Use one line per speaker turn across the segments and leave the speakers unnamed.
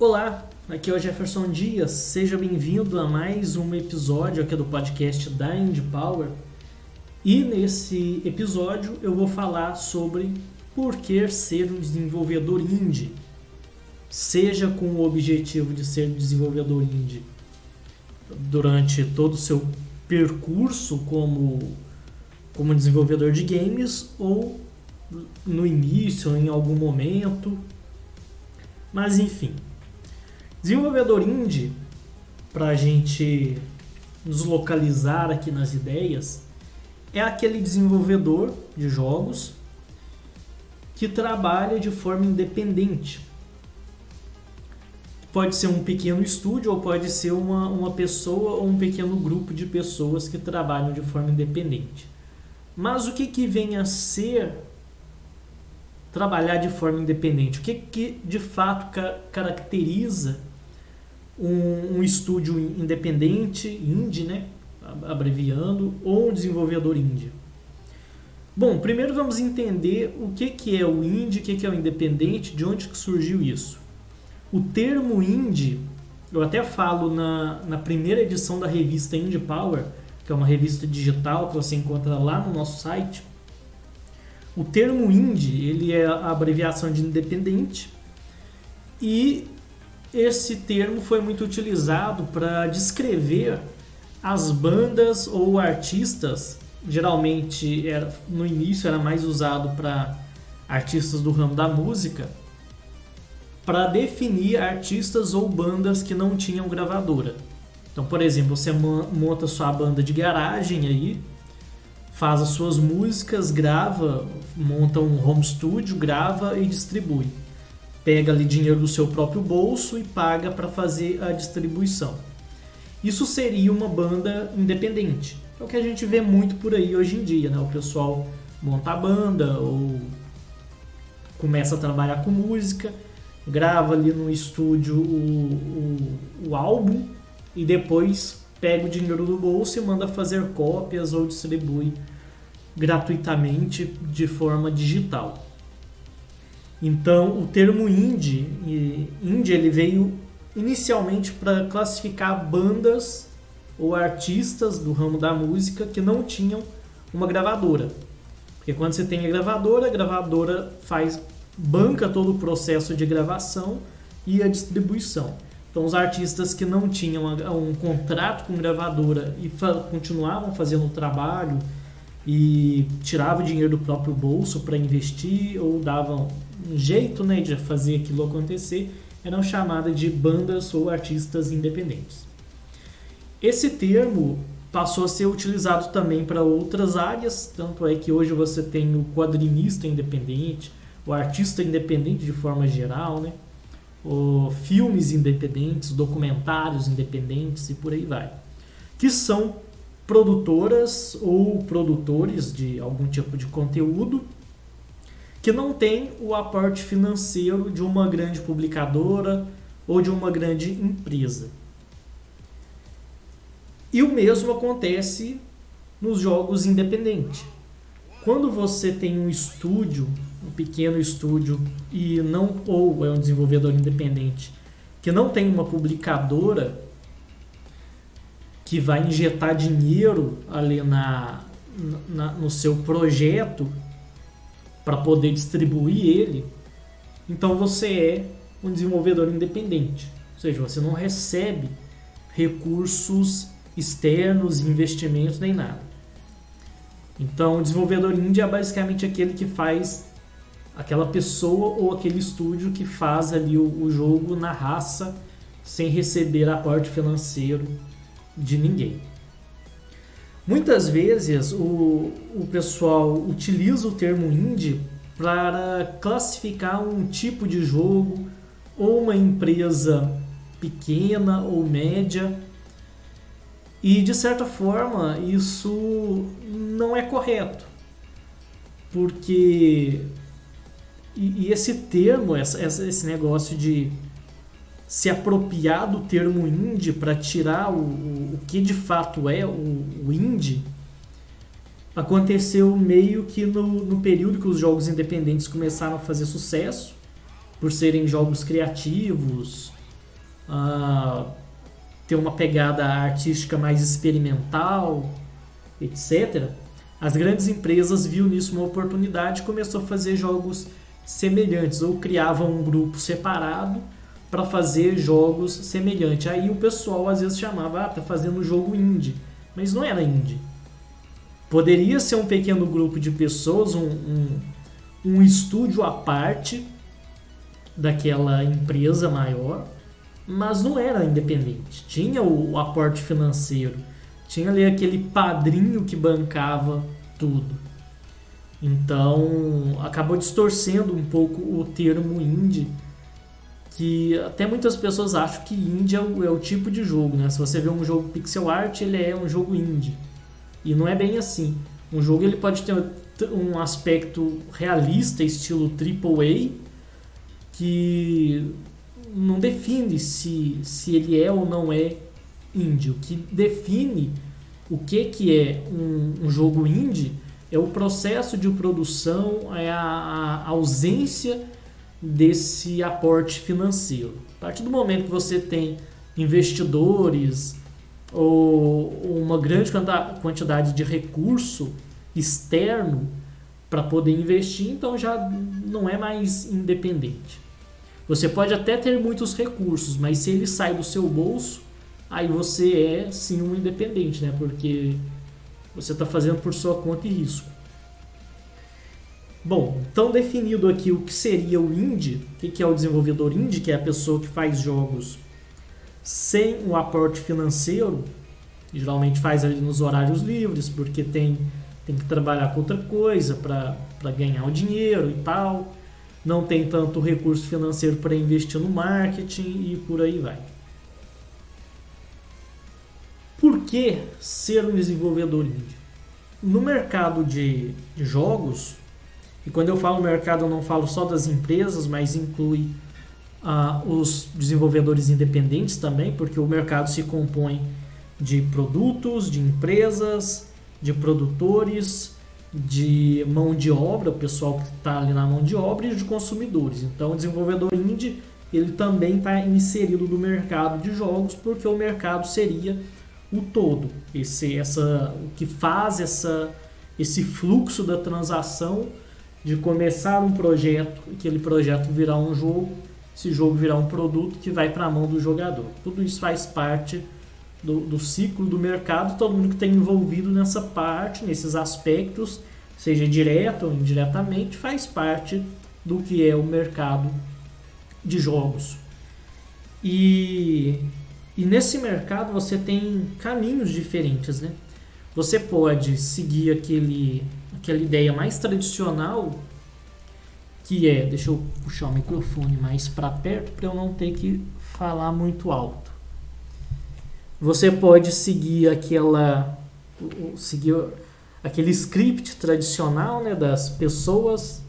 Olá, aqui é o Jefferson Dias. Seja bem-vindo a mais um episódio aqui do podcast da Indie Power. E nesse episódio eu vou falar sobre por que ser um desenvolvedor indie. Seja com o objetivo de ser desenvolvedor indie durante todo o seu percurso como, como desenvolvedor de games ou no início, em algum momento. Mas enfim, Desenvolvedor indie, para a gente nos localizar aqui nas ideias, é aquele desenvolvedor de jogos que trabalha de forma independente. Pode ser um pequeno estúdio ou pode ser uma, uma pessoa ou um pequeno grupo de pessoas que trabalham de forma independente. Mas o que, que vem a ser trabalhar de forma independente? O que, que de fato ca caracteriza um, um estúdio independente, indie, né? abreviando, ou um desenvolvedor indie? Bom, primeiro vamos entender o que, que é o indie, o que, que é o independente, de onde que surgiu isso. O termo indie, eu até falo na, na primeira edição da revista Indie Power, que é uma revista digital que você encontra lá no nosso site. O termo indie, ele é a abreviação de independente e esse termo foi muito utilizado para descrever as bandas ou artistas. Geralmente, era, no início, era mais usado para artistas do ramo da música, para definir artistas ou bandas que não tinham gravadora. Então, por exemplo, você monta sua banda de garagem aí, faz as suas músicas, grava, monta um home studio, grava e distribui pega ali dinheiro do seu próprio bolso e paga para fazer a distribuição. Isso seria uma banda independente. É o que a gente vê muito por aí hoje em dia, né? O pessoal monta a banda ou começa a trabalhar com música, grava ali no estúdio o, o, o álbum e depois pega o dinheiro do bolso e manda fazer cópias ou distribui gratuitamente de forma digital. Então, o termo indie, indie ele veio inicialmente para classificar bandas ou artistas do ramo da música que não tinham uma gravadora. Porque quando você tem a gravadora, a gravadora faz banca todo o processo de gravação e a distribuição. Então, os artistas que não tinham um contrato com gravadora e continuavam fazendo o trabalho e tiravam dinheiro do próprio bolso para investir ou davam jeito né, de fazer aquilo acontecer eram chamadas de bandas ou artistas independentes. Esse termo passou a ser utilizado também para outras áreas, tanto é que hoje você tem o quadrinista independente, o artista independente de forma geral, né? o filmes independentes, documentários independentes e por aí vai, que são produtoras ou produtores de algum tipo de conteúdo que não tem o aporte financeiro de uma grande publicadora ou de uma grande empresa. E o mesmo acontece nos jogos independentes. Quando você tem um estúdio, um pequeno estúdio e não ou é um desenvolvedor independente que não tem uma publicadora que vai injetar dinheiro ali na, na no seu projeto para poder distribuir ele, então você é um desenvolvedor independente. Ou seja, você não recebe recursos externos, investimentos nem nada. Então, o desenvolvedor indie é basicamente aquele que faz aquela pessoa ou aquele estúdio que faz ali o, o jogo na raça sem receber aporte financeiro de ninguém. Muitas vezes o, o pessoal utiliza o termo indie para classificar um tipo de jogo ou uma empresa pequena ou média. E de certa forma isso não é correto. Porque e, e esse termo, essa, esse negócio de se apropriar do termo indie para tirar o, o, que de fato é o, o indie aconteceu meio que no, no período que os jogos independentes começaram a fazer sucesso, por serem jogos criativos, uh, ter uma pegada artística mais experimental, etc., as grandes empresas viu nisso uma oportunidade e começou a fazer jogos semelhantes ou criavam um grupo separado para fazer jogos semelhantes. Aí o pessoal às vezes chamava, ah, tá fazendo um jogo indie, mas não era indie. Poderia ser um pequeno grupo de pessoas, um, um, um estúdio à parte daquela empresa maior, mas não era independente. Tinha o, o aporte financeiro, tinha ali aquele padrinho que bancava tudo. Então acabou distorcendo um pouco o termo indie, que até muitas pessoas acham que indie é o, é o tipo de jogo, né? Se você vê um jogo pixel art, ele é um jogo indie. E não é bem assim. Um jogo ele pode ter um aspecto realista, estilo AAA, que não define se, se ele é ou não é indie. O que define o que, que é um, um jogo indie é o processo de produção, é a, a, ausência desse aporte financeiro. A partir do momento que você tem investidores ou uma grande quantidade de recurso externo para poder investir, então já não é mais independente. Você pode até ter muitos recursos, mas se ele sai do seu bolso, aí você é sim um independente, né? Porque você está fazendo por sua conta e risco. Bom, então definido aqui o que seria o indie, o que é o desenvolvedor indie, que é a pessoa que faz jogos sem o aporte financeiro, geralmente faz ali nos horários livres, porque tem, tem que trabalhar com outra coisa para ganhar o dinheiro e tal não tem tanto recurso financeiro para investir no marketing e por aí vai. Por que ser um desenvolvedor indie? No mercado de, de jogos, e quando eu falo mercado eu não falo só das empresas, mas inclui ah, os desenvolvedores independentes também, porque o mercado se compõe de produtos, de empresas, de produtores, de mão de obra, o pessoal que está ali na mão de obra e de consumidores. Então, o desenvolvedor indie ele também está inserido no mercado de jogos porque o mercado seria o todo, esse, essa, o que faz essa, esse fluxo da transação de começar um projeto, aquele projeto virar um jogo, esse jogo virar um produto que vai para a mão do jogador. Tudo isso faz parte do, do ciclo do mercado, todo mundo que está envolvido nessa parte, nesses aspectos, seja direto ou indiretamente, faz parte do que é o mercado de jogos. E, e nesse mercado você tem caminhos diferentes, né? Você pode seguir aquele, aquela ideia mais tradicional que é, deixa eu puxar o microfone mais para perto para eu não ter que falar muito alto. Você pode seguir aquela seguir aquele script tradicional, né, das pessoas.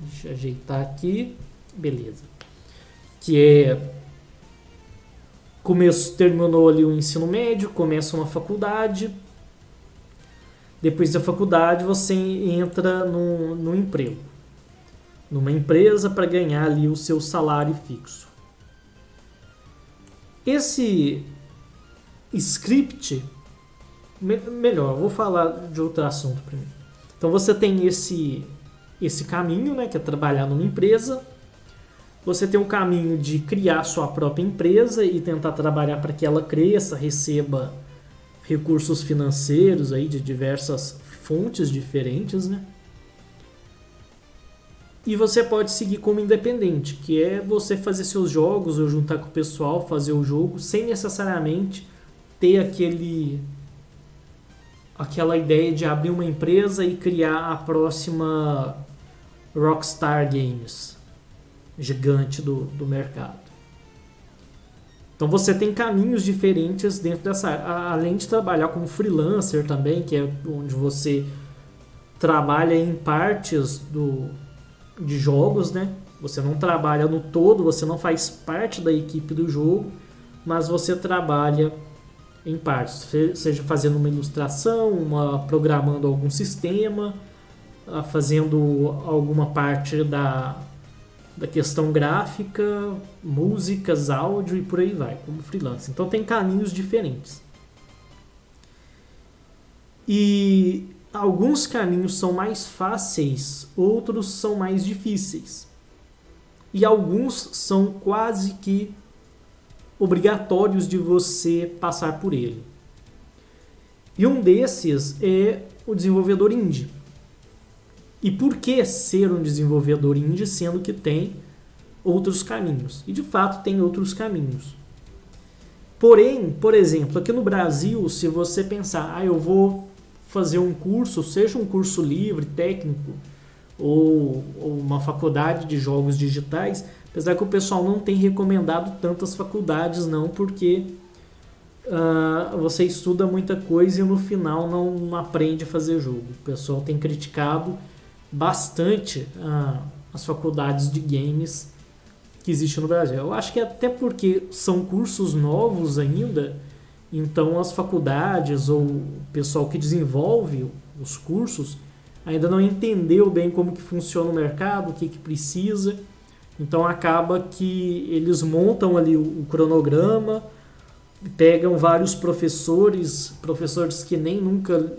Deixa eu ajeitar aqui. Beleza. Que é começo terminou ali o ensino médio, começa uma faculdade. Depois da faculdade você entra no, no emprego, numa empresa para ganhar ali o seu salário fixo. Esse script, me, melhor, vou falar de outro assunto primeiro. Então você tem esse esse caminho, né, que é trabalhar numa empresa. Você tem o caminho de criar sua própria empresa e tentar trabalhar para que ela cresça, receba recursos financeiros aí de diversas fontes diferentes, né? E você pode seguir como independente, que é você fazer seus jogos ou juntar com o pessoal, fazer o jogo, sem necessariamente ter aquele aquela ideia de abrir uma empresa e criar a próxima Rockstar Games, gigante do, do mercado. Então você tem caminhos diferentes dentro dessa além de trabalhar como freelancer também, que é onde você trabalha em partes do, de jogos, né? Você não trabalha no todo, você não faz parte da equipe do jogo, mas você trabalha em partes, seja fazendo uma ilustração, uma programando algum sistema, ah, fazendo alguma parte da da questão gráfica, músicas, áudio e por aí vai, como freelance. Então tem caminhos diferentes. E alguns caminhos são mais fáceis, outros são mais difíceis. E alguns são quase que obrigatórios de você passar por ele. E um desses é o desenvolvedor indie. E por que ser um desenvolvedor indie sendo que tem outros caminhos? E de fato tem outros caminhos. Porém, por exemplo, aqui no Brasil, se você pensar, ah, eu vou fazer um curso, seja um curso livre, técnico, ou, ou uma faculdade de jogos digitais, apesar que o pessoal não tem recomendado tantas faculdades não, porque uh, você estuda muita coisa e no final não aprende a fazer jogo. O pessoal tem criticado bastante uh, as faculdades de games que existem no Brasil. Eu acho que até porque são cursos novos ainda, então as faculdades ou o pessoal que desenvolve os cursos ainda não entendeu bem como que funciona o mercado, o que, que precisa. Então acaba que eles montam ali o cronograma, pegam vários professores, professores que nem nunca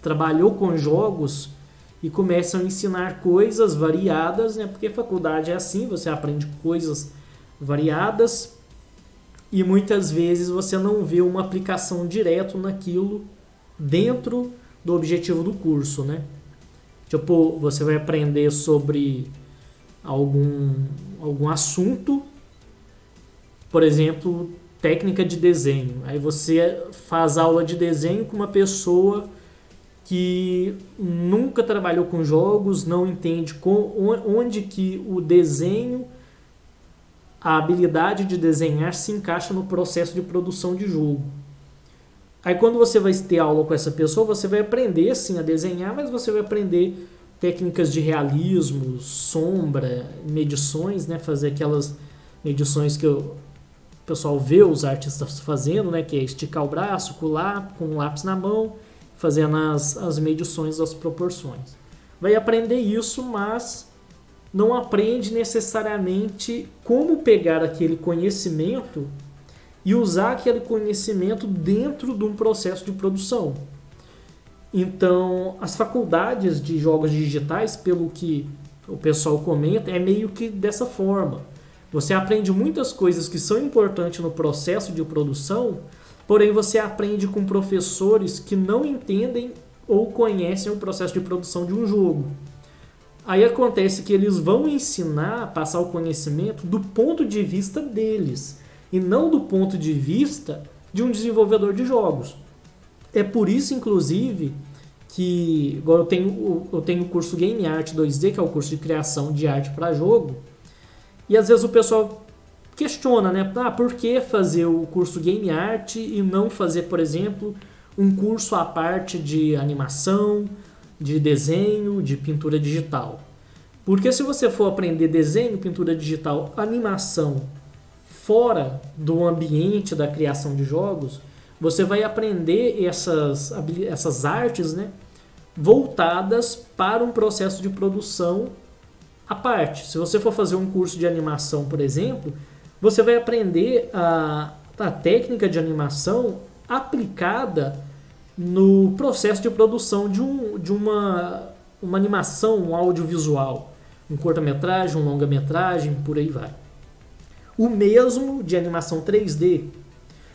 trabalhou com jogos e começam a ensinar coisas variadas, né? Porque faculdade é assim, você aprende coisas variadas e muitas vezes você não vê uma aplicação direto naquilo dentro do objetivo do curso, né? Tipo, você vai aprender sobre algum algum assunto, por exemplo, técnica de desenho. Aí você faz aula de desenho com uma pessoa que nunca trabalhou com jogos, não entende com, onde que o desenho, a habilidade de desenhar se encaixa no processo de produção de jogo. Aí quando você vai ter aula com essa pessoa, você vai aprender sim a desenhar, mas você vai aprender técnicas de realismo, sombra, medições, né, fazer aquelas medições que o pessoal vê os artistas fazendo, né, que é esticar o braço, com um lápis na mão fazendo as, as medições das proporções. Vai aprender isso, mas não aprende necessariamente como pegar aquele conhecimento e usar aquele conhecimento dentro de um processo de produção. Então, as faculdades de jogos digitais, pelo que o pessoal comenta, é meio que dessa forma. Você aprende muitas coisas que são importantes no processo de produção, Porém, você aprende com professores que não entendem ou conhecem o processo de produção de um jogo. Aí acontece que eles vão ensinar, passar o conhecimento do ponto de vista deles e não do ponto de vista de um desenvolvedor de jogos. É por isso, inclusive, que agora eu tenho, eu tenho o curso Game Art 2D, que é o curso de criação de arte para jogo, e às vezes o pessoal questiona, né? Ah, por que fazer o curso Game Art e não fazer, por exemplo, um curso à parte de animação, de desenho, de pintura digital? Porque se você for aprender desenho, pintura digital, animação fora do ambiente da criação de jogos, você vai aprender essas, essas artes, né? Voltadas para um processo de produção à parte. Se você for fazer um curso de animação, por exemplo, você vai aprender a, a técnica de animação aplicada no processo de produção de, um, de uma, uma animação um audiovisual, um curta-metragem, um longa-metragem, por aí vai. O mesmo de animação 3D.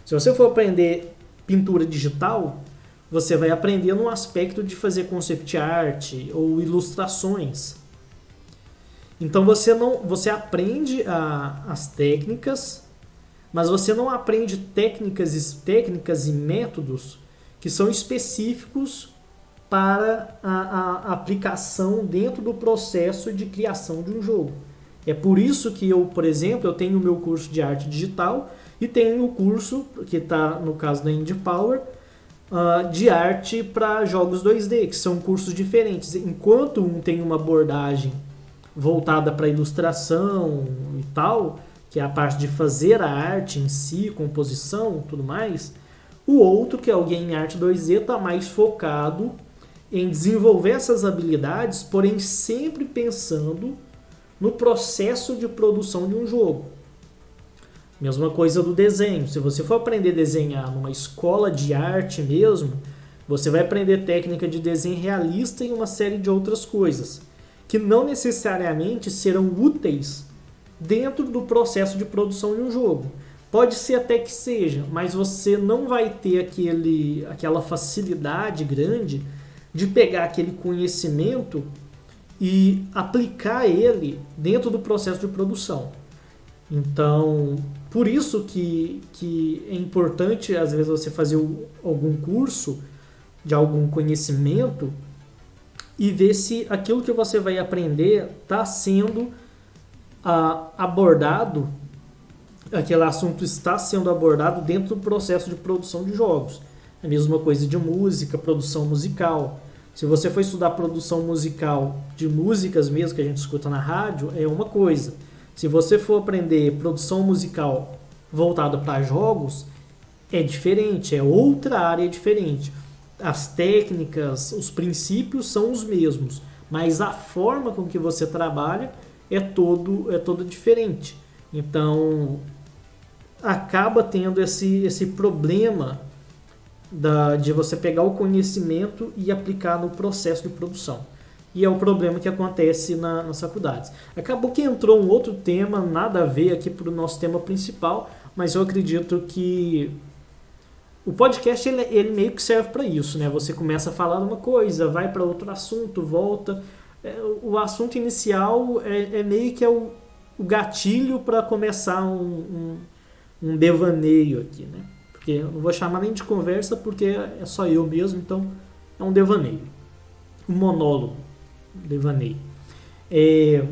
Se você for aprender pintura digital, você vai aprender no aspecto de fazer concept art ou ilustrações. Então você não, você aprende a, as técnicas, mas você não aprende técnicas, técnicas e métodos que são específicos para a, a aplicação dentro do processo de criação de um jogo. É por isso que eu, por exemplo, eu tenho o meu curso de arte digital e tenho o curso que está no caso da Indie Power uh, de arte para jogos 2D, que são cursos diferentes. Enquanto um tem uma abordagem voltada para ilustração e tal, que é a parte de fazer a arte em si, composição, tudo mais. O outro, que é o Game Art 2D, está mais focado em desenvolver essas habilidades, porém sempre pensando no processo de produção de um jogo. Mesma coisa do desenho. Se você for aprender a desenhar numa escola de arte mesmo, você vai aprender técnica de desenho realista e uma série de outras coisas que não necessariamente serão úteis dentro do processo de produção de um jogo. Pode ser até que seja, mas você não vai ter aquele, aquela facilidade grande de pegar aquele conhecimento e aplicar ele dentro do processo de produção. Então, por isso que, que é importante, às vezes, você fazer algum curso de algum conhecimento e ver se aquilo que você vai aprender está sendo ah, abordado, aquele assunto está sendo abordado dentro do processo de produção de jogos. A mesma coisa de música, produção musical. Se você for estudar produção musical de músicas mesmo que a gente escuta na rádio, é uma coisa. Se você for aprender produção musical voltada para jogos, é diferente, é outra área diferente. As técnicas, os princípios são os mesmos, mas a forma com que você trabalha é todo é todo diferente. Então acaba tendo esse, esse problema da, de você pegar o conhecimento e aplicar no processo de produção. E é o problema que acontece na, nas faculdades. Acabou que entrou um outro tema, nada a ver aqui para o nosso tema principal, mas eu acredito que o podcast ele, ele meio que serve para isso, né? Você começa a falar uma coisa, vai para outro assunto, volta. É, o assunto inicial é, é, meio que é o, o gatilho para começar um, um, um, devaneio aqui, né? Porque eu não vou chamar nem de conversa porque é só eu mesmo, então é um devaneio, um monólogo devaneio. É,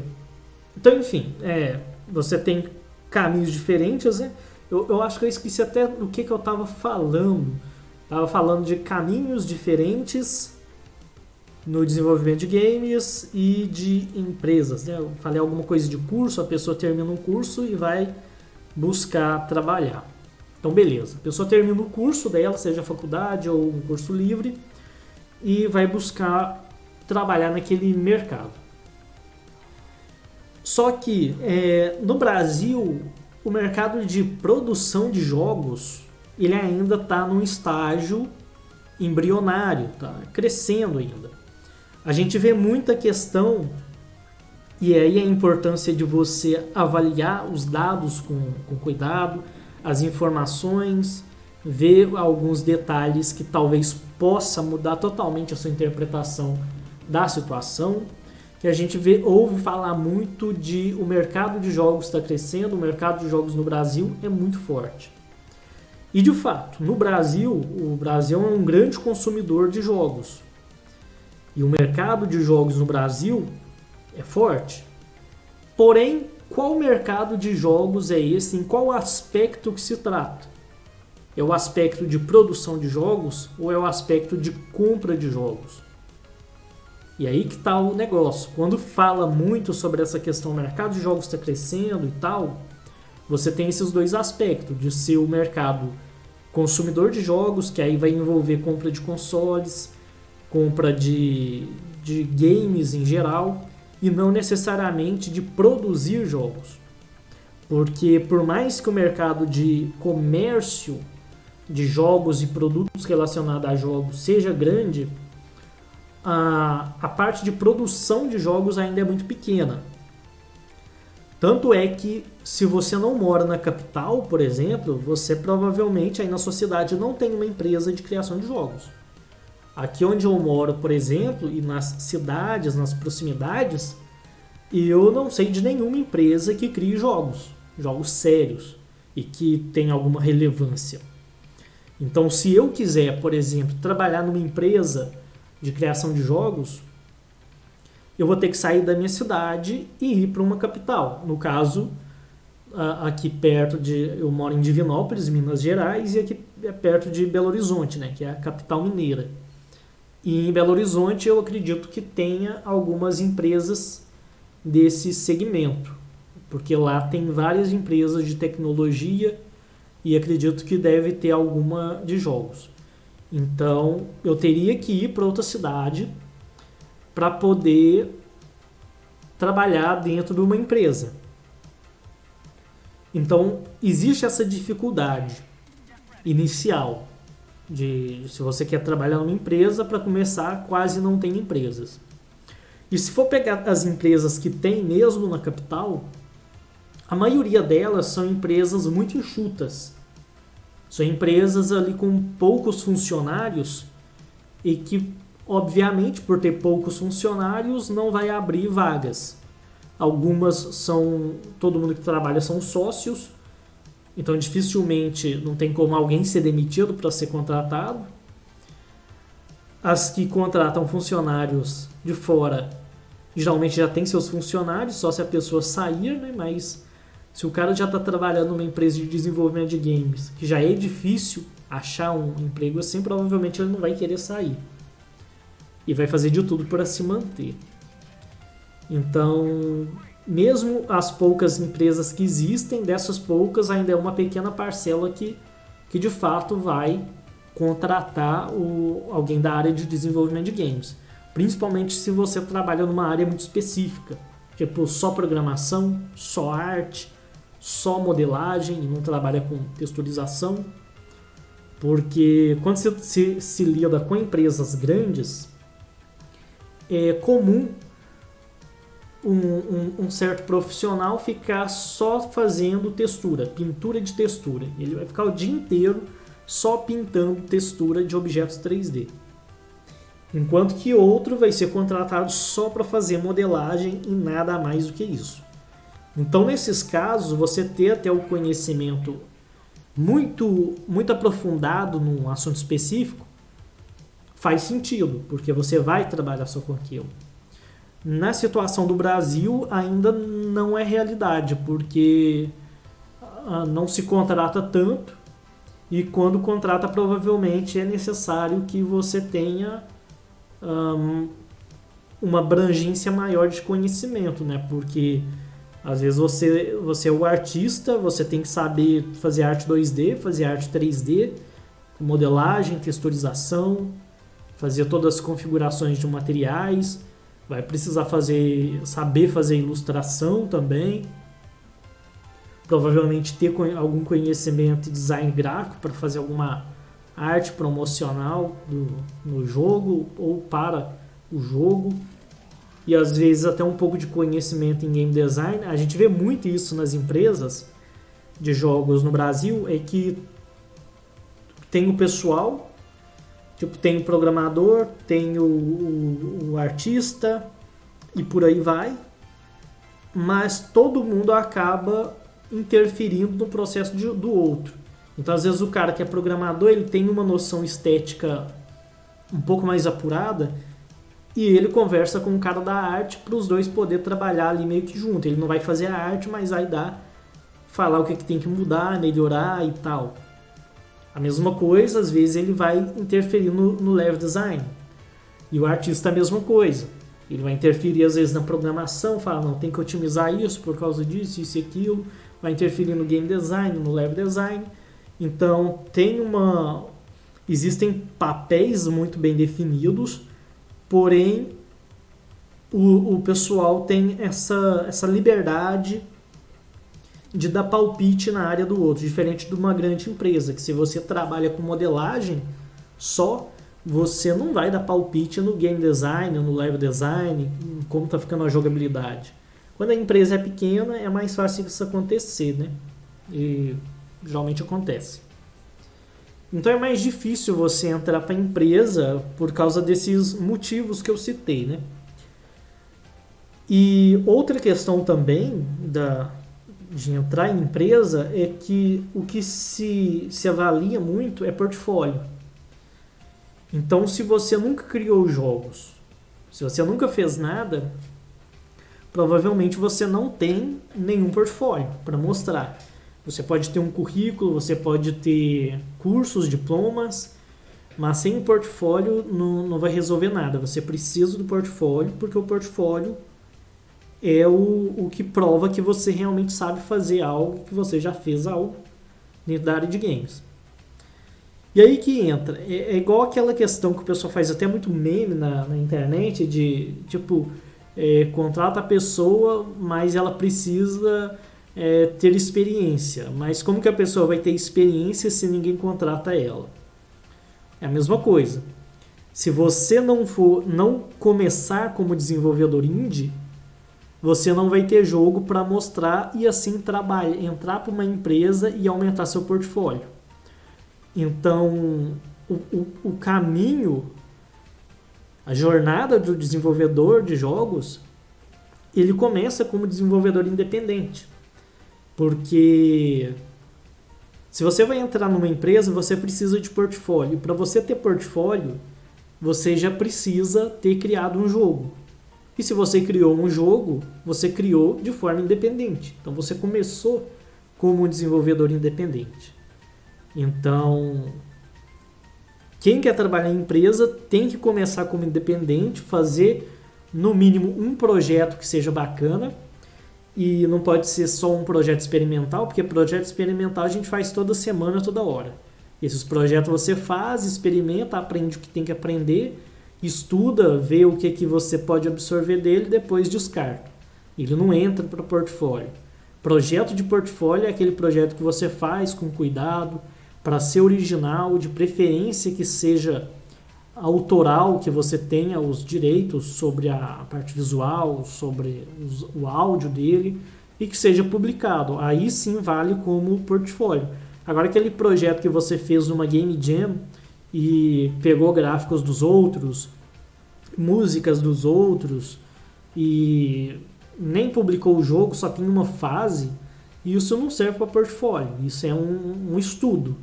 então, enfim, é, você tem caminhos diferentes, né? Eu, eu acho que eu esqueci até o que, que eu estava falando. Estava falando de caminhos diferentes no desenvolvimento de games e de empresas. Né? Eu falei alguma coisa de curso, a pessoa termina um curso e vai buscar trabalhar. Então, beleza. A pessoa termina o curso dela, seja faculdade ou um curso livre, e vai buscar trabalhar naquele mercado. Só que é, no Brasil, o mercado de produção de jogos ele ainda está num estágio embrionário, tá crescendo ainda. A gente vê muita questão e aí a importância de você avaliar os dados com, com cuidado, as informações, ver alguns detalhes que talvez possa mudar totalmente a sua interpretação da situação, que a gente vê, ouve falar muito de o mercado de jogos está crescendo, o mercado de jogos no Brasil é muito forte. E de fato, no Brasil, o Brasil é um grande consumidor de jogos. E o mercado de jogos no Brasil é forte. Porém, qual mercado de jogos é esse? Em qual aspecto que se trata? É o aspecto de produção de jogos ou é o aspecto de compra de jogos? E aí que está o negócio. Quando fala muito sobre essa questão, o mercado de jogos está crescendo e tal, você tem esses dois aspectos, de ser o mercado consumidor de jogos, que aí vai envolver compra de consoles, compra de, de games em geral, e não necessariamente de produzir jogos. Porque por mais que o mercado de comércio de jogos e produtos relacionados a jogos seja grande, a, a parte de produção de jogos ainda é muito pequena. Tanto é que se você não mora na capital, por exemplo, você provavelmente aí na sua cidade não tem uma empresa de criação de jogos. Aqui onde eu moro, por exemplo, e nas cidades, nas proximidades, eu não sei de nenhuma empresa que crie jogos, jogos sérios e que tenha alguma relevância. Então, se eu quiser, por exemplo, trabalhar numa empresa de criação de jogos, eu vou ter que sair da minha cidade e ir para uma capital. No caso, aqui perto de. Eu moro em Divinópolis, Minas Gerais, e aqui é perto de Belo Horizonte, né, que é a capital mineira. E em Belo Horizonte eu acredito que tenha algumas empresas desse segmento, porque lá tem várias empresas de tecnologia e acredito que deve ter alguma de jogos. Então eu teria que ir para outra cidade para poder trabalhar dentro de uma empresa. Então, existe essa dificuldade inicial de se você quer trabalhar numa empresa, para começar, quase não tem empresas. E se for pegar as empresas que tem mesmo na capital, a maioria delas são empresas muito enxutas. São empresas ali com poucos funcionários e que, obviamente, por ter poucos funcionários, não vai abrir vagas. Algumas são. Todo mundo que trabalha são sócios, então dificilmente não tem como alguém ser demitido para ser contratado. As que contratam funcionários de fora geralmente já tem seus funcionários, só se a pessoa sair, né? Mas se o cara já está trabalhando numa empresa de desenvolvimento de games, que já é difícil achar um emprego assim, provavelmente ele não vai querer sair. E vai fazer de tudo para se manter. Então, mesmo as poucas empresas que existem, dessas poucas ainda é uma pequena parcela que, que de fato vai contratar o, alguém da área de desenvolvimento de games. Principalmente se você trabalha numa área muito específica, tipo só programação, só arte, só modelagem e não trabalha com texturização. Porque quando se, se, se lida com empresas grandes, é comum um, um, um, certo profissional ficar só fazendo textura, pintura de textura. Ele vai ficar o dia inteiro só pintando textura de objetos 3D enquanto que outro vai ser contratado só para fazer modelagem e nada mais do que isso. Então, nesses casos, você ter até o conhecimento muito, muito aprofundado num assunto específico faz sentido, porque você vai trabalhar só com aquilo. Na situação do Brasil, ainda não é realidade, porque ah, não se contrata tanto e quando contrata, provavelmente é necessário que você tenha um, uma abrangência maior de conhecimento, né? Porque às vezes você, você é o artista, você tem que saber fazer arte 2D, fazer arte 3D, modelagem, texturização, fazer todas as configurações de materiais, vai precisar fazer saber fazer ilustração também. Provavelmente ter algum conhecimento de design gráfico para fazer alguma arte promocional do, no jogo ou para o jogo e às vezes até um pouco de conhecimento em game design. A gente vê muito isso nas empresas de jogos no Brasil, é que tem o pessoal, tipo, tem o programador, tem o, o, o artista e por aí vai, mas todo mundo acaba interferindo no processo de, do outro. Então, às vezes, o cara que é programador, ele tem uma noção estética um pouco mais apurada e ele conversa com o cara da arte para os dois poder trabalhar ali meio que junto. Ele não vai fazer a arte, mas vai dar falar o que, é que tem que mudar, melhorar e tal. A mesma coisa, às vezes ele vai interferir no, no level design. E o artista a mesma coisa. Ele vai interferir às vezes na programação, fala, não, tem que otimizar isso por causa disso, isso e aquilo. Vai interferir no game design, no level design. Então, tem uma existem papéis muito bem definidos, porém o, o pessoal tem essa, essa liberdade de dar palpite na área do outro, diferente de uma grande empresa, que se você trabalha com modelagem só, você não vai dar palpite no game design, no level design, como está ficando a jogabilidade. Quando a empresa é pequena, é mais fácil isso acontecer, né? E geralmente acontece. Então é mais difícil você entrar para a empresa por causa desses motivos que eu citei, né? E outra questão também da, de entrar em empresa é que o que se, se avalia muito é portfólio. Então, se você nunca criou jogos, se você nunca fez nada, provavelmente você não tem nenhum portfólio para mostrar. Você pode ter um currículo, você pode ter cursos, diplomas, mas sem portfólio não, não vai resolver nada. Você precisa do portfólio, porque o portfólio é o, o que prova que você realmente sabe fazer algo, que você já fez algo dentro da área de games. E aí que entra. É, é igual aquela questão que o pessoal faz até muito meme na, na internet de tipo é, contrata a pessoa, mas ela precisa é, ter experiência. Mas como que a pessoa vai ter experiência se ninguém contrata ela? É a mesma coisa. Se você não for, não começar como desenvolvedor indie, você não vai ter jogo para mostrar e assim trabalhar, entrar para uma empresa e aumentar seu portfólio. Então, o, o, o caminho, a jornada do desenvolvedor de jogos, ele começa como desenvolvedor independente. Porque se você vai entrar numa empresa, você precisa de portfólio. Para você ter portfólio, você já precisa ter criado um jogo. E se você criou um jogo, você criou de forma independente. Então você começou como um desenvolvedor independente. Então, quem quer trabalhar em empresa tem que começar como independente, fazer no mínimo um projeto que seja bacana e não pode ser só um projeto experimental, porque projeto experimental a gente faz toda semana, toda hora. Esses projetos você faz, experimenta, aprende o que tem que aprender, estuda, vê o que, que você pode absorver dele, depois descarta. Ele não entra para portfólio. Projeto de portfólio é aquele projeto que você faz com cuidado, para ser original, de preferência que seja autoral, que você tenha os direitos sobre a parte visual, sobre os, o áudio dele e que seja publicado. Aí sim vale como portfólio. Agora aquele projeto que você fez numa Game Jam e pegou gráficos dos outros, músicas dos outros e nem publicou o jogo, só tem uma fase, isso não serve para portfólio. Isso é um, um estudo.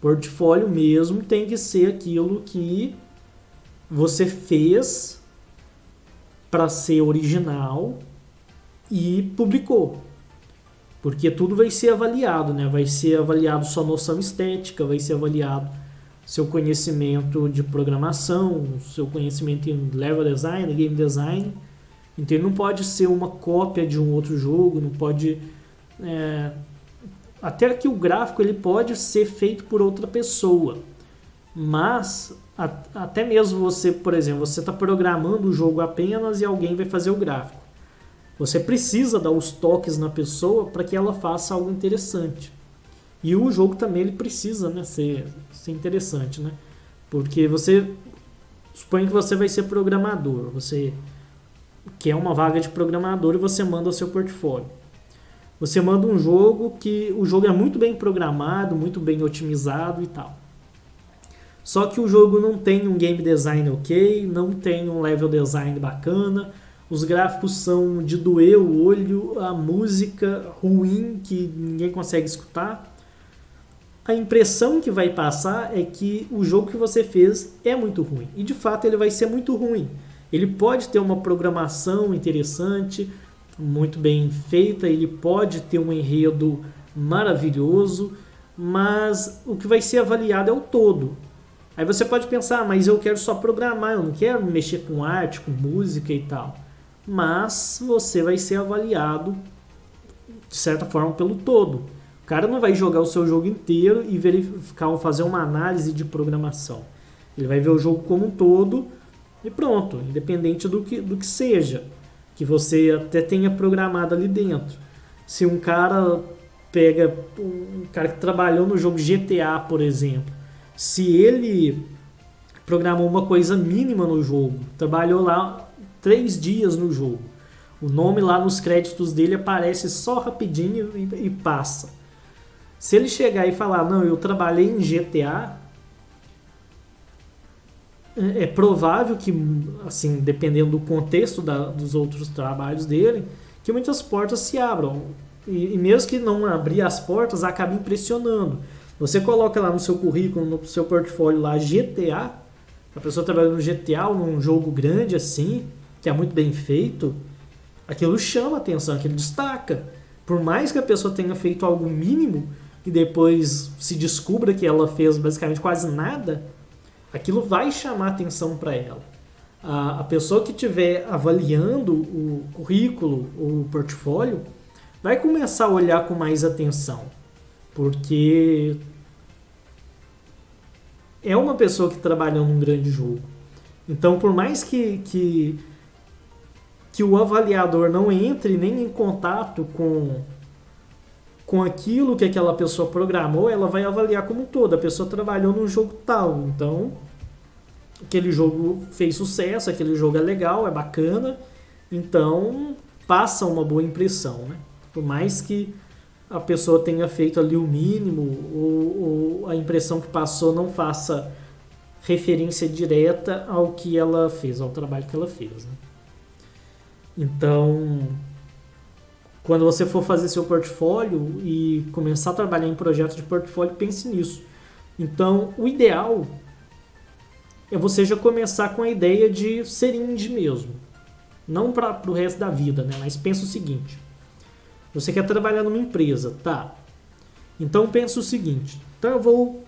Portfólio mesmo tem que ser aquilo que você fez para ser original e publicou. Porque tudo vai ser avaliado, né? Vai ser avaliado sua noção estética, vai ser avaliado seu conhecimento de programação, seu conhecimento em level design, game design. Então ele não pode ser uma cópia de um outro jogo, não pode é, até que o gráfico ele pode ser feito por outra pessoa, mas a, até mesmo você, por exemplo, você está programando o jogo apenas e alguém vai fazer o gráfico. Você precisa dar os toques na pessoa para que ela faça algo interessante. E o jogo também ele precisa né, ser, ser interessante, né? Porque você supõe que você vai ser programador, você quer uma vaga de programador e você manda o seu portfólio. Você manda um jogo que o jogo é muito bem programado, muito bem otimizado e tal. Só que o jogo não tem um game design ok, não tem um level design bacana, os gráficos são de doer o olho, a música ruim que ninguém consegue escutar. A impressão que vai passar é que o jogo que você fez é muito ruim. E de fato ele vai ser muito ruim. Ele pode ter uma programação interessante, muito bem feita, ele pode ter um enredo maravilhoso, mas o que vai ser avaliado é o todo. Aí você pode pensar, mas eu quero só programar, eu não quero mexer com arte, com música e tal. Mas você vai ser avaliado de certa forma pelo todo. O cara não vai jogar o seu jogo inteiro e verificar, fazer uma análise de programação. Ele vai ver o jogo como um todo e pronto, independente do que, do que seja que você até tenha programado ali dentro. Se um cara pega um cara que trabalhou no jogo GTA, por exemplo, se ele programou uma coisa mínima no jogo, trabalhou lá três dias no jogo, o nome lá nos créditos dele aparece só rapidinho e, e passa. Se ele chegar e falar, não, eu trabalhei em GTA, é, é provável que, assim, dependendo do contexto da, dos outros trabalhos dele, que muitas portas se abram. E, e, mesmo que não abrir as portas, acabe impressionando. Você coloca lá no seu currículo, no seu portfólio lá GTA, a pessoa trabalhando no GTA num jogo grande assim, que é muito bem feito, aquilo chama atenção, aquilo destaca. Por mais que a pessoa tenha feito algo mínimo e depois se descubra que ela fez basicamente quase nada, aquilo vai chamar atenção para ela. A, a pessoa que estiver avaliando o currículo, o portfólio, vai começar a olhar com mais atenção, porque é uma pessoa que trabalhou num grande jogo. Então, por mais que, que que o avaliador não entre nem em contato com com aquilo que aquela pessoa programou, ela vai avaliar como um todo. A pessoa trabalhou num jogo tal, então aquele jogo fez sucesso, aquele jogo é legal, é bacana, então passa uma boa impressão, né? Por mais que a pessoa tenha feito ali o mínimo, ou, ou a impressão que passou não faça referência direta ao que ela fez, ao trabalho que ela fez. Né? Então, quando você for fazer seu portfólio e começar a trabalhar em projetos de portfólio, pense nisso. Então, o ideal é você já começar com a ideia de ser indie mesmo. Não para o resto da vida, né? mas pensa o seguinte você quer trabalhar numa empresa, tá? Então pensa o seguinte: então eu vou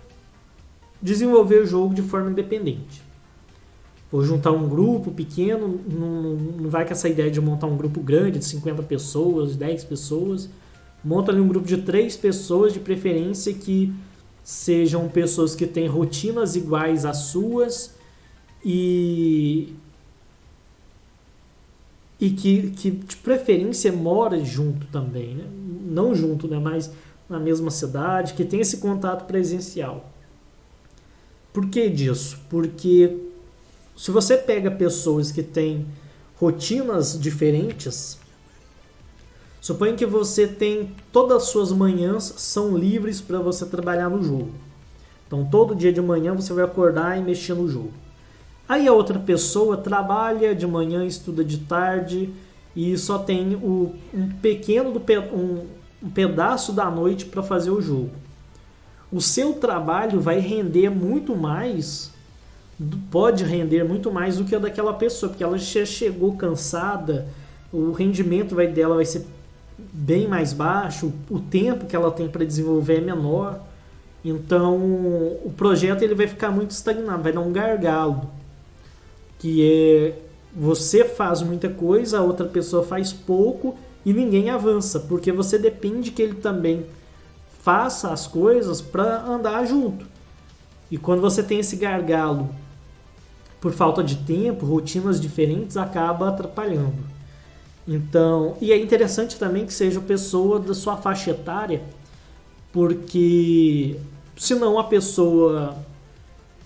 desenvolver o jogo de forma independente. Vou juntar um grupo pequeno, não, não vai com essa ideia de montar um grupo grande, de 50 pessoas, 10 pessoas. Monta ali um grupo de 3 pessoas, de preferência que sejam pessoas que têm rotinas iguais às suas e e que, que de preferência mora junto também, né? não junto, né? mas na mesma cidade, que tem esse contato presencial. Por que disso? Porque se você pega pessoas que têm rotinas diferentes, suponha que você tem todas as suas manhãs são livres para você trabalhar no jogo. Então todo dia de manhã você vai acordar e mexer no jogo. Aí a outra pessoa trabalha de manhã, estuda de tarde e só tem o, um pequeno do, um, um pedaço da noite para fazer o jogo. O seu trabalho vai render muito mais, pode render muito mais do que o daquela pessoa, porque ela já chegou cansada, o rendimento vai, dela vai ser bem mais baixo, o tempo que ela tem para desenvolver é menor. Então o projeto ele vai ficar muito estagnado, vai dar um gargalo que é você faz muita coisa, a outra pessoa faz pouco e ninguém avança, porque você depende que ele também faça as coisas para andar junto. E quando você tem esse gargalo por falta de tempo, rotinas diferentes, acaba atrapalhando. Então, e é interessante também que seja pessoa da sua faixa etária, porque senão a pessoa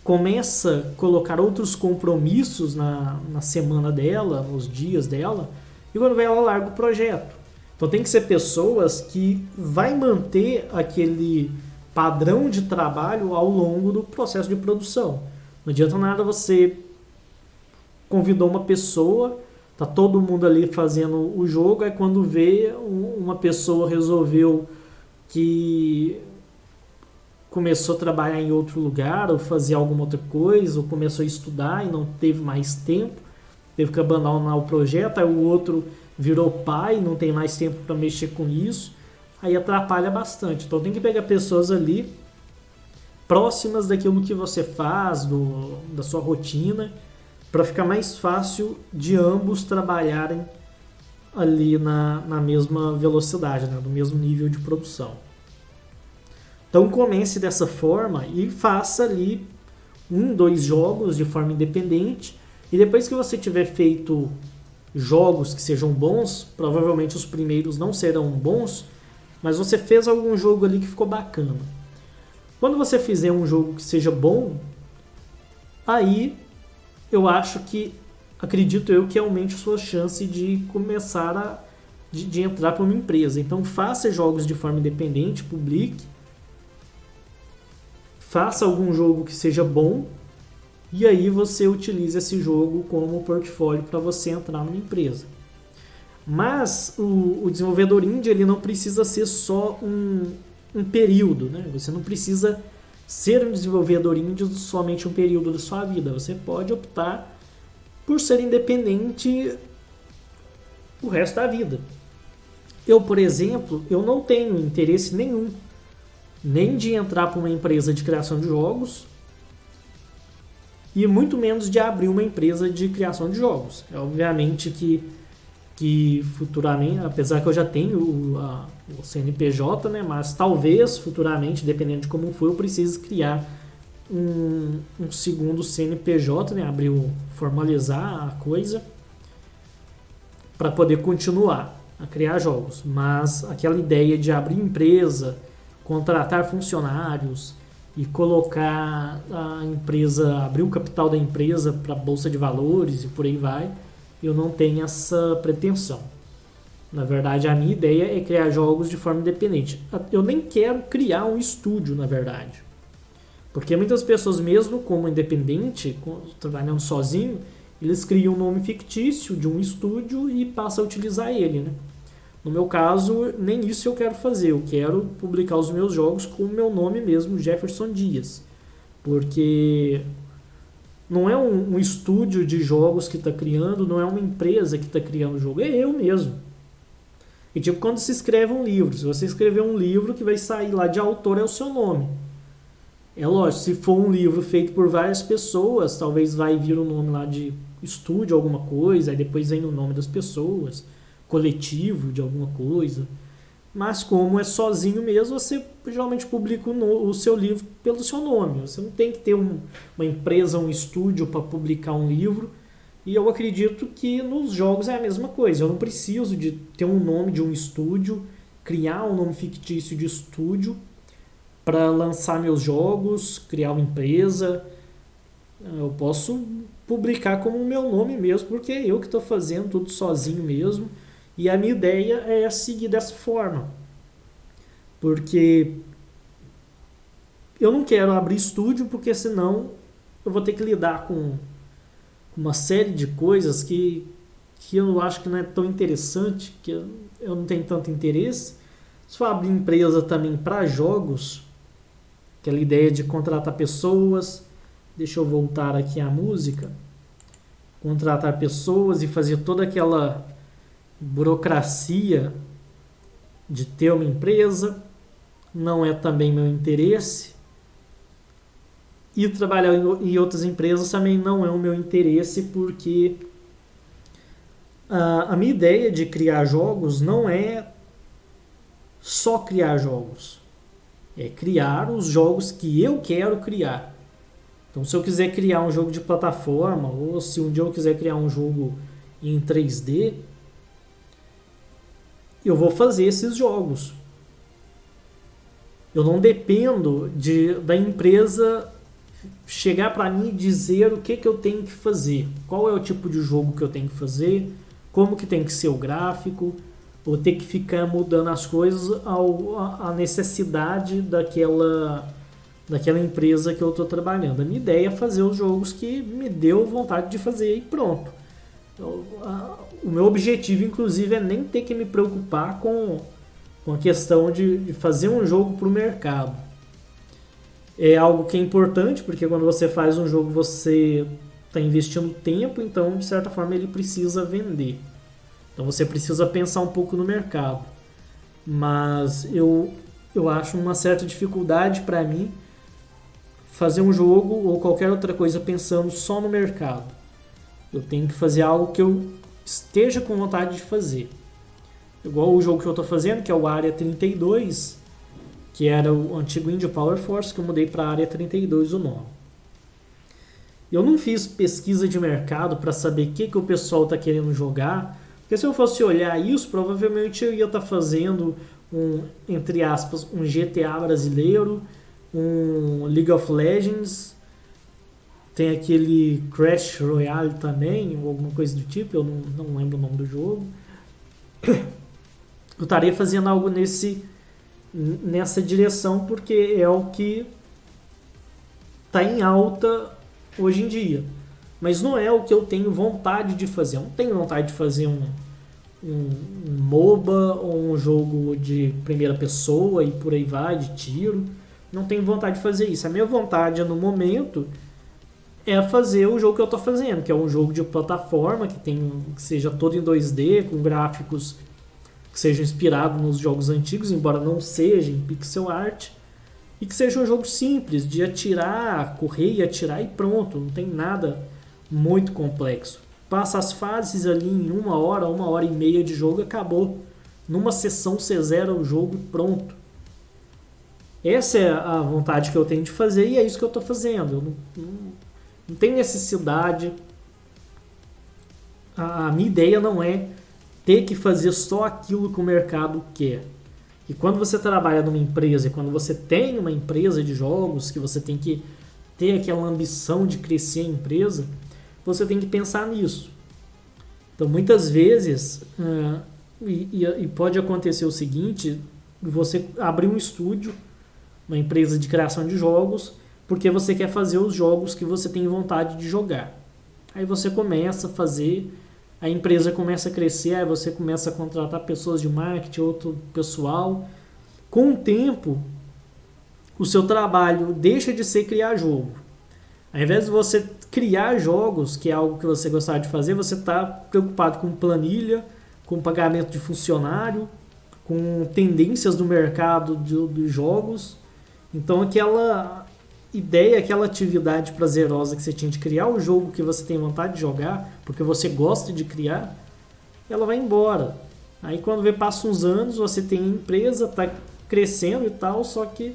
começa a colocar outros compromissos na, na semana dela, nos dias dela, e quando vem ela larga o projeto. Então tem que ser pessoas que vai manter aquele padrão de trabalho ao longo do processo de produção. Não adianta nada você convidou uma pessoa, tá todo mundo ali fazendo o jogo, aí quando vê uma pessoa resolveu que começou a trabalhar em outro lugar ou fazer alguma outra coisa, ou começou a estudar e não teve mais tempo, teve que abandonar o projeto, aí o outro virou pai, não tem mais tempo para mexer com isso, aí atrapalha bastante. Então tem que pegar pessoas ali próximas daquilo que você faz, do, da sua rotina, para ficar mais fácil de ambos trabalharem ali na, na mesma velocidade, né, no mesmo nível de produção. Então comece dessa forma e faça ali um, dois jogos de forma independente. E depois que você tiver feito jogos que sejam bons, provavelmente os primeiros não serão bons, mas você fez algum jogo ali que ficou bacana. Quando você fizer um jogo que seja bom, aí eu acho que, acredito eu, que aumente sua chance de começar a de, de entrar para uma empresa. Então faça jogos de forma independente, publique faça algum jogo que seja bom e aí você utiliza esse jogo como portfólio para você entrar numa empresa. Mas o, o, desenvolvedor indie ele não precisa ser só um, um período, né? Você não precisa ser um desenvolvedor indie somente um período da sua vida. Você pode optar por ser independente o resto da vida. Eu, por exemplo, eu não tenho interesse nenhum nem de entrar para uma empresa de criação de jogos e muito menos de abrir uma empresa de criação de jogos. É obviamente que, que futuramente, apesar que eu já tenho o, a, o CNPJ, né, mas talvez futuramente, dependendo de como for, eu precise criar um, um segundo CNPJ, né, abrir o, formalizar a coisa para poder continuar a criar jogos. Mas aquela ideia de abrir empresa, contratar funcionários e colocar a empresa, abrir o capital da empresa para bolsa de valores e por aí vai, eu não tenho essa pretensão. Na verdade, a minha ideia é criar jogos de forma independente. Eu nem quero criar um estúdio, na verdade. Porque muitas pessoas, mesmo como independente, trabalhando sozinho, eles criam um nome fictício de um estúdio e passam a utilizar ele, né? No meu caso, nem isso eu quero fazer. Eu quero publicar os meus jogos com o meu nome mesmo, Jefferson Dias. Porque não é um, um estúdio de jogos que está criando, não é uma empresa que está criando o jogo, é eu mesmo. E tipo quando se escreve um livro, se você escrever um livro que vai sair lá de autor é o seu nome. É lógico, se for um livro feito por várias pessoas, talvez vai vir o nome lá de estúdio alguma coisa, aí depois vem o nome das pessoas, coletivo de alguma coisa. Mas como é sozinho mesmo, você geralmente publica o, seu livro pelo seu nome. Você não tem que ter um, uma empresa, um estúdio para publicar um livro. E eu acredito que nos jogos é a mesma coisa. Eu não preciso de ter um nome de um estúdio, criar um nome fictício de estúdio para lançar meus jogos, criar uma empresa. Eu posso publicar como o meu nome mesmo, porque é eu que estou fazendo tudo sozinho mesmo. E a minha ideia é seguir dessa forma. Porque eu não quero abrir estúdio, porque senão eu vou ter que lidar com uma série de coisas que, que eu acho que não é tão interessante, que eu, eu não tenho tanto interesse. Se for abrir empresa também para jogos, aquela ideia de contratar pessoas, Deixa eu voltar aqui à música. Contratar pessoas e fazer toda aquela burocracia de ter uma empresa não é também meu interesse. E trabalhar em outras empresas também não é o meu interesse, porque a, a minha ideia de criar jogos não é só criar jogos. É criar os jogos que eu quero criar. Então, se eu quiser criar um jogo de plataforma, ou se um dia eu quiser criar um jogo em 3D, eu vou fazer esses jogos. Eu não dependo de, da empresa chegar para mim e dizer o que, que eu tenho que fazer, qual é o tipo de jogo que eu tenho que fazer, como que tem que ser o gráfico, ou ter que ficar mudando as coisas ao, a necessidade daquela daquela empresa que eu estou trabalhando. A minha ideia é fazer os jogos que me deu vontade de fazer e pronto. Então, o meu objetivo, inclusive, é nem ter que me preocupar com, com a questão de, de fazer um jogo para o mercado. É algo que é importante, porque quando você faz um jogo, você está investindo tempo, então, de certa forma, ele precisa vender. Então, você precisa pensar um pouco no mercado. Mas eu, eu acho uma certa dificuldade para mim fazer um jogo ou qualquer outra coisa pensando só no mercado. Eu tenho que fazer algo que eu esteja com vontade de fazer. Igual o jogo que eu estou fazendo, que é o Área 32, que era o antigo Indie Power Force, que eu mudei para Área 32 o nome. Eu não fiz pesquisa de mercado para saber o que, que o pessoal está querendo jogar, porque se eu fosse olhar isso, provavelmente eu ia estar tá fazendo um, entre aspas, um GTA brasileiro, um League of Legends, tem aquele Crash Royale também, ou alguma coisa do tipo, eu não, não lembro o nome do jogo. Eu estaria fazendo algo nesse nessa direção porque é o que está em alta hoje em dia. Mas não é o que eu tenho vontade de fazer. Eu não tenho vontade de fazer um, um, um MOBA ou um jogo de primeira pessoa e por aí vai, de tiro não tenho vontade de fazer isso. A minha vontade no momento é fazer o jogo que eu estou fazendo, que é um jogo de plataforma que tem que seja todo em 2D, com gráficos que sejam inspirados nos jogos antigos, embora não seja em pixel art, e que seja um jogo simples de atirar, correr e atirar e pronto, não tem nada muito complexo. Passa as fases ali em uma hora, uma hora e meia de jogo, acabou. Numa sessão você zera o jogo pronto. Essa é a vontade que eu tenho de fazer e é isso que eu estou fazendo. Eu não, não, não tem necessidade. A, minha ideia não é ter que fazer só aquilo que o mercado quer. E quando você trabalha numa empresa, e quando você tem uma empresa de jogos, que você tem que ter aquela ambição de crescer a empresa, você tem que pensar nisso. Então, muitas vezes, uh, e, e, pode acontecer o seguinte: você abrir um estúdio, uma empresa de criação de jogos, porque você quer fazer os jogos que você tem vontade de jogar. Aí você começa a fazer, a empresa começa a crescer, aí você começa a contratar pessoas de marketing, outro pessoal. Com o tempo, o seu trabalho deixa de ser criar jogo. Ao invés de você criar jogos, que é algo que você gostaria de fazer, você está preocupado com planilha, com pagamento de funcionário, com tendências do mercado dos jogos. Então aquela ideia, aquela atividade prazerosa que você tinha de criar o jogo que você tem vontade de jogar, porque você gosta de criar, ela vai embora. Aí quando vê passa uns anos, você tem empresa, está crescendo e tal, só que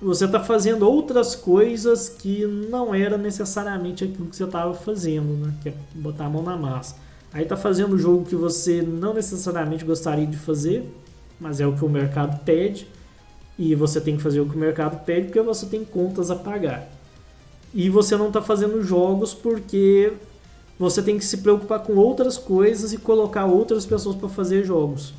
você está fazendo outras coisas que não era necessariamente aquilo que você estava fazendo, né? Que é botar a mão na massa. Aí está fazendo o jogo que você não necessariamente gostaria de fazer, mas é o que o mercado pede e você tem que fazer o que o mercado pede porque você tem contas a pagar. E você não está fazendo jogos porque você tem que se preocupar com outras coisas e colocar outras pessoas para fazer jogos.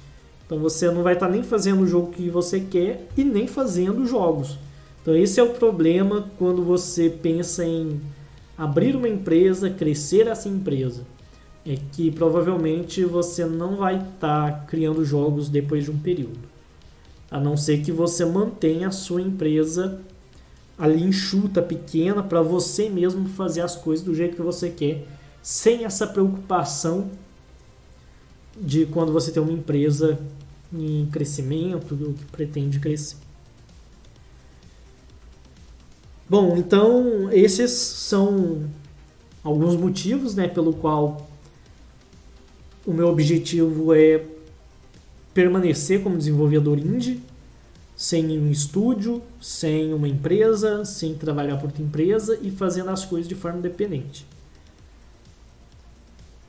Então você não vai estar tá nem fazendo o jogo que você quer e nem fazendo jogos. Então esse é o problema quando você pensa em abrir uma empresa, crescer essa empresa. É que provavelmente você não vai estar tá criando jogos depois de um período. A não ser que você mantenha a sua empresa ali enxuta, pequena, para você mesmo fazer as coisas do jeito que você quer, sem essa preocupação de quando você tem uma empresa em crescimento, do que pretende crescer. Bom, então esses são alguns motivos, né, pelo qual o meu objetivo é permanecer como desenvolvedor indie, sem um estúdio, sem uma empresa, sem trabalhar por outra empresa e fazendo as coisas de forma independente.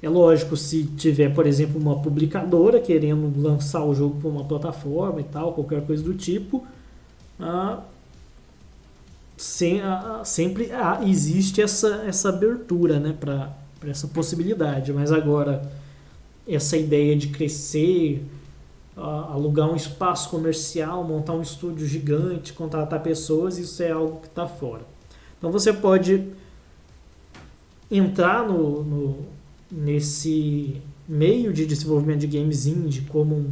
É lógico, se tiver, por exemplo, uma publicadora querendo lançar o jogo para uma plataforma e tal, qualquer coisa do tipo, ah, sem, ah, sempre ah, existe essa, essa abertura né, para essa possibilidade. Mas agora, essa ideia de crescer, alugar um espaço comercial, montar um estúdio gigante, contratar pessoas, isso é algo que está fora. Então você pode entrar no, no, nesse meio de desenvolvimento de games indie como um,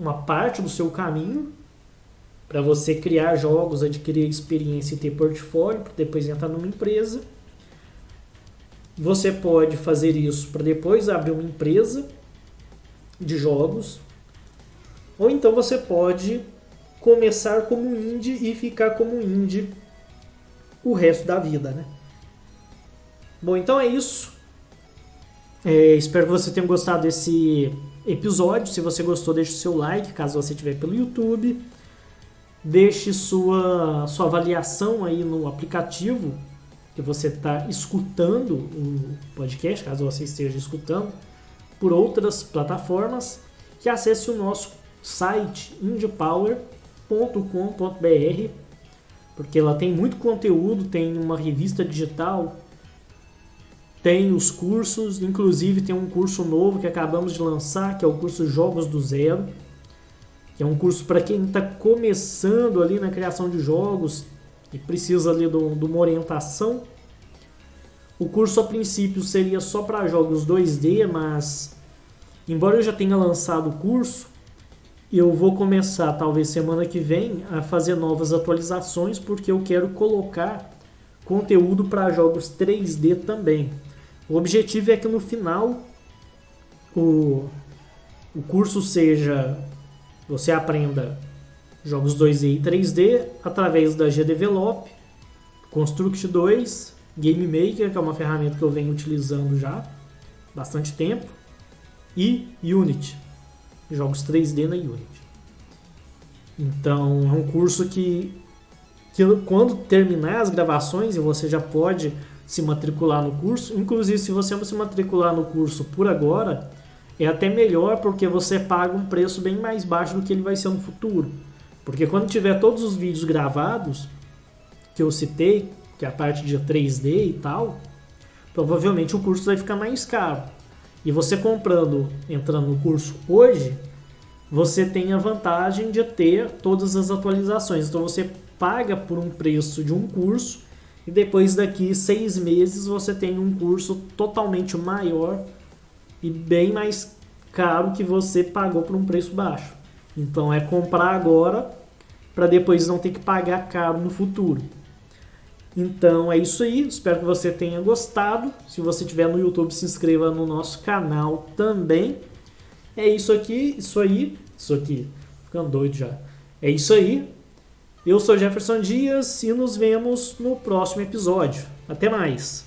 uma parte do seu caminho para você criar jogos, adquirir experiência e ter portfólio, para depois entrar numa empresa. Você pode fazer isso para depois abrir uma empresa de jogos ou então você pode começar como indie e ficar como indie o resto da vida, né? Bom, então é isso. É, espero que você tenha gostado desse episódio. Se você gostou, deixe o seu like, caso você estiver pelo YouTube. Deixe sua, sua avaliação aí no aplicativo que você está escutando o podcast, caso você esteja escutando, por outras plataformas. Que acesse o nosso site indiepower.com.br, porque lá tem muito conteúdo, tem uma revista digital, tem os cursos, inclusive tem um curso novo que acabamos de lançar, que é o curso Jogos do Zero, que é um curso para quem está começando ali na criação de jogos e precisa ali de uma orientação. O curso a princípio seria só para jogos 2D, mas embora eu já tenha lançado o curso, eu vou começar, talvez semana que vem, a fazer novas atualizações, porque eu quero colocar conteúdo para jogos 3D também. O objetivo é que no final o, o curso seja você aprenda jogos 2D e 3D através da GDevelop, Construct 2, Game Maker, que é uma ferramenta que eu venho utilizando já bastante tempo, e Unity jogos 3D na Unity. Então é um curso que, que quando terminar as gravações e você já pode se matricular no curso, inclusive se você se matricular no curso por agora, é até melhor porque você paga um preço bem mais baixo do que ele vai ser no futuro. Porque quando tiver todos os vídeos gravados que eu citei, que é a parte de 3D e tal, provavelmente o curso vai ficar mais caro. E você comprando, entrando no curso hoje, você tem a vantagem de ter todas as atualizações. Então você paga por um preço de um curso e depois daqui seis meses você tem um curso totalmente maior e bem mais caro que você pagou por um preço baixo. Então é comprar agora para depois não ter que pagar caro no futuro. Então é isso aí, espero que você tenha gostado. Se você estiver no YouTube, se inscreva no nosso canal também. É isso aqui, isso aí, isso aqui, ficando doido já. É isso aí. Eu sou Jefferson Dias e nos vemos no próximo episódio. Até mais!